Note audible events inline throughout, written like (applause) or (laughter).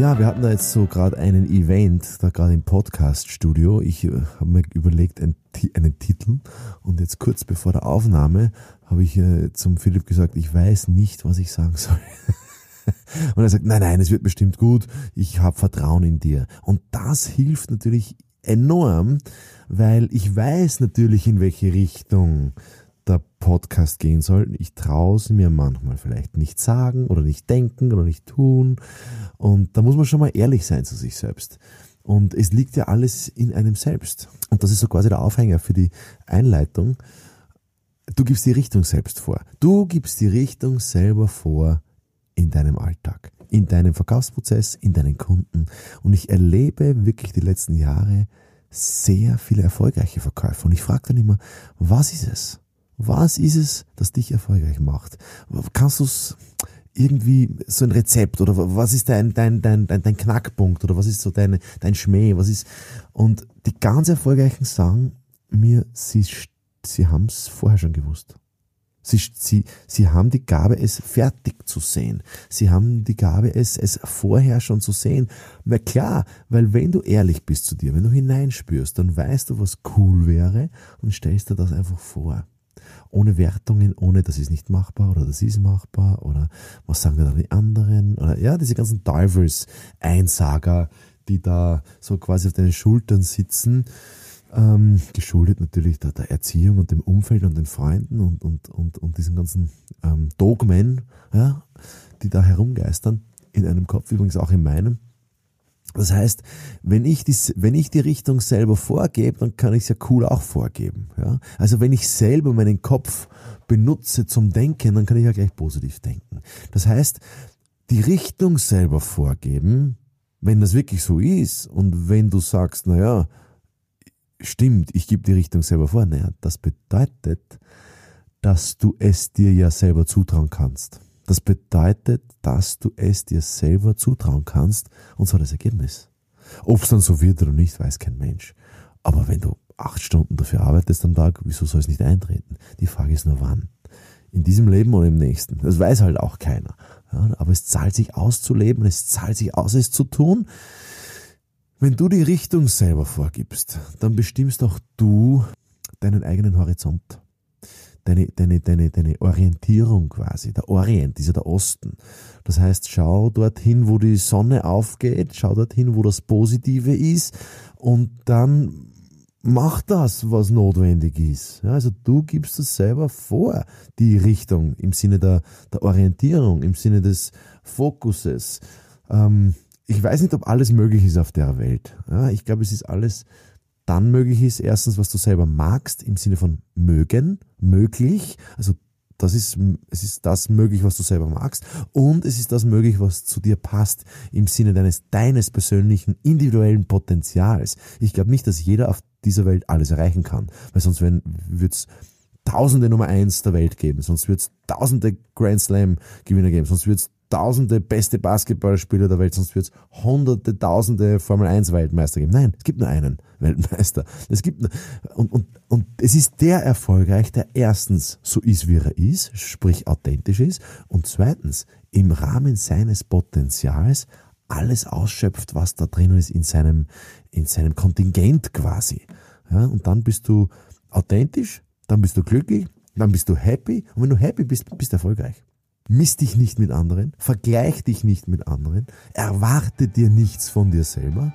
Ja, wir hatten da jetzt so gerade einen Event, da gerade im Podcast-Studio. Ich äh, habe mir überlegt, einen, einen, Titel und jetzt kurz bevor der Aufnahme habe ich äh, zum Philipp gesagt, ich weiß nicht, was ich sagen (laughs) soll. und er sagt, nein, nein, es wird bestimmt gut, ich habe Vertrauen in dir. Und das hilft natürlich enorm, weil ich weiß natürlich, in welche Richtung der Podcast gehen soll. Ich traue es mir manchmal vielleicht nicht sagen oder nicht denken oder nicht tun. Und da muss man schon mal ehrlich sein zu sich selbst. Und es liegt ja alles in einem selbst. Und das ist so quasi der Aufhänger für die Einleitung. Du gibst die Richtung selbst vor. Du gibst die Richtung selber vor in deinem Alltag, in deinem Verkaufsprozess, in deinen Kunden. Und ich erlebe wirklich die letzten Jahre sehr viele erfolgreiche Verkäufer. Und ich frage dann immer, was ist es? Was ist es, das dich erfolgreich macht? Kannst du es irgendwie so ein Rezept oder was ist dein, dein, dein, dein, dein Knackpunkt oder was ist so deine, dein Schmäh? Was ist, und die ganz Erfolgreichen sagen mir, sie, sie haben es vorher schon gewusst. Sie, sie, sie haben die Gabe, es fertig zu sehen. Sie haben die Gabe, es, es vorher schon zu sehen. Na klar, weil wenn du ehrlich bist zu dir, wenn du hineinspürst, dann weißt du, was cool wäre und stellst dir das einfach vor ohne Wertungen, ohne das ist nicht machbar oder das ist machbar oder was sagen da die anderen oder ja, diese ganzen Divers-Einsager, die da so quasi auf deinen Schultern sitzen, ähm, geschuldet natürlich der, der, Erziehung und dem Umfeld und den Freunden und, und, und, und diesen ganzen ähm, Dogmen, ja, die da herumgeistern, in einem Kopf, übrigens auch in meinem. Das heißt, wenn ich, die, wenn ich die Richtung selber vorgebe, dann kann ich es ja cool auch vorgeben. Ja? Also wenn ich selber meinen Kopf benutze zum Denken, dann kann ich ja gleich positiv denken. Das heißt, die Richtung selber vorgeben, wenn das wirklich so ist und wenn du sagst, naja, stimmt, ich gebe die Richtung selber vor, naja, das bedeutet, dass du es dir ja selber zutrauen kannst. Das bedeutet, dass du es dir selber zutrauen kannst und zwar das Ergebnis. Ob es dann so wird oder nicht, weiß kein Mensch. Aber wenn du acht Stunden dafür arbeitest am Tag, wieso soll es nicht eintreten? Die Frage ist nur wann. In diesem Leben oder im nächsten. Das weiß halt auch keiner. Ja, aber es zahlt sich aus zu leben, es zahlt sich aus, es zu tun. Wenn du die Richtung selber vorgibst, dann bestimmst auch du deinen eigenen Horizont deine, deine, deine, deine Orientierung quasi. Der Orient ist ja der Osten. Das heißt, schau dorthin, wo die Sonne aufgeht, schau dorthin, wo das Positive ist und dann mach das, was notwendig ist. Ja, also du gibst es selber vor, die Richtung im Sinne der, der Orientierung, im Sinne des Fokuses. Ähm, ich weiß nicht, ob alles möglich ist auf der Welt. Ja, ich glaube, es ist alles dann möglich ist, erstens, was du selber magst, im Sinne von mögen, möglich, also das ist, es ist das möglich, was du selber magst und es ist das möglich, was zu dir passt im Sinne deines, deines persönlichen, individuellen Potenzials. Ich glaube nicht, dass jeder auf dieser Welt alles erreichen kann, weil sonst würde es tausende Nummer eins der Welt geben, sonst wird es tausende Grand Slam Gewinner geben, sonst wird es tausende beste Basketballspieler der Welt, sonst wird es hunderte, tausende Formel 1 Weltmeister geben. Nein, es gibt nur einen Weltmeister. Es gibt und, und, und es ist der erfolgreich, der erstens so ist, wie er ist, sprich authentisch ist, und zweitens im Rahmen seines Potenzials alles ausschöpft, was da drinnen ist in seinem, in seinem Kontingent quasi. Ja, und dann bist du authentisch, dann bist du glücklich, dann bist du happy und wenn du happy bist, bist du erfolgreich. Miss dich nicht mit anderen, vergleich dich nicht mit anderen, erwarte dir nichts von dir selber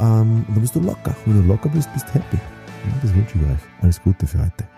ähm, und dann bist du locker. Wenn du locker bist, bist happy. Das wünsche ich euch. Alles Gute für heute.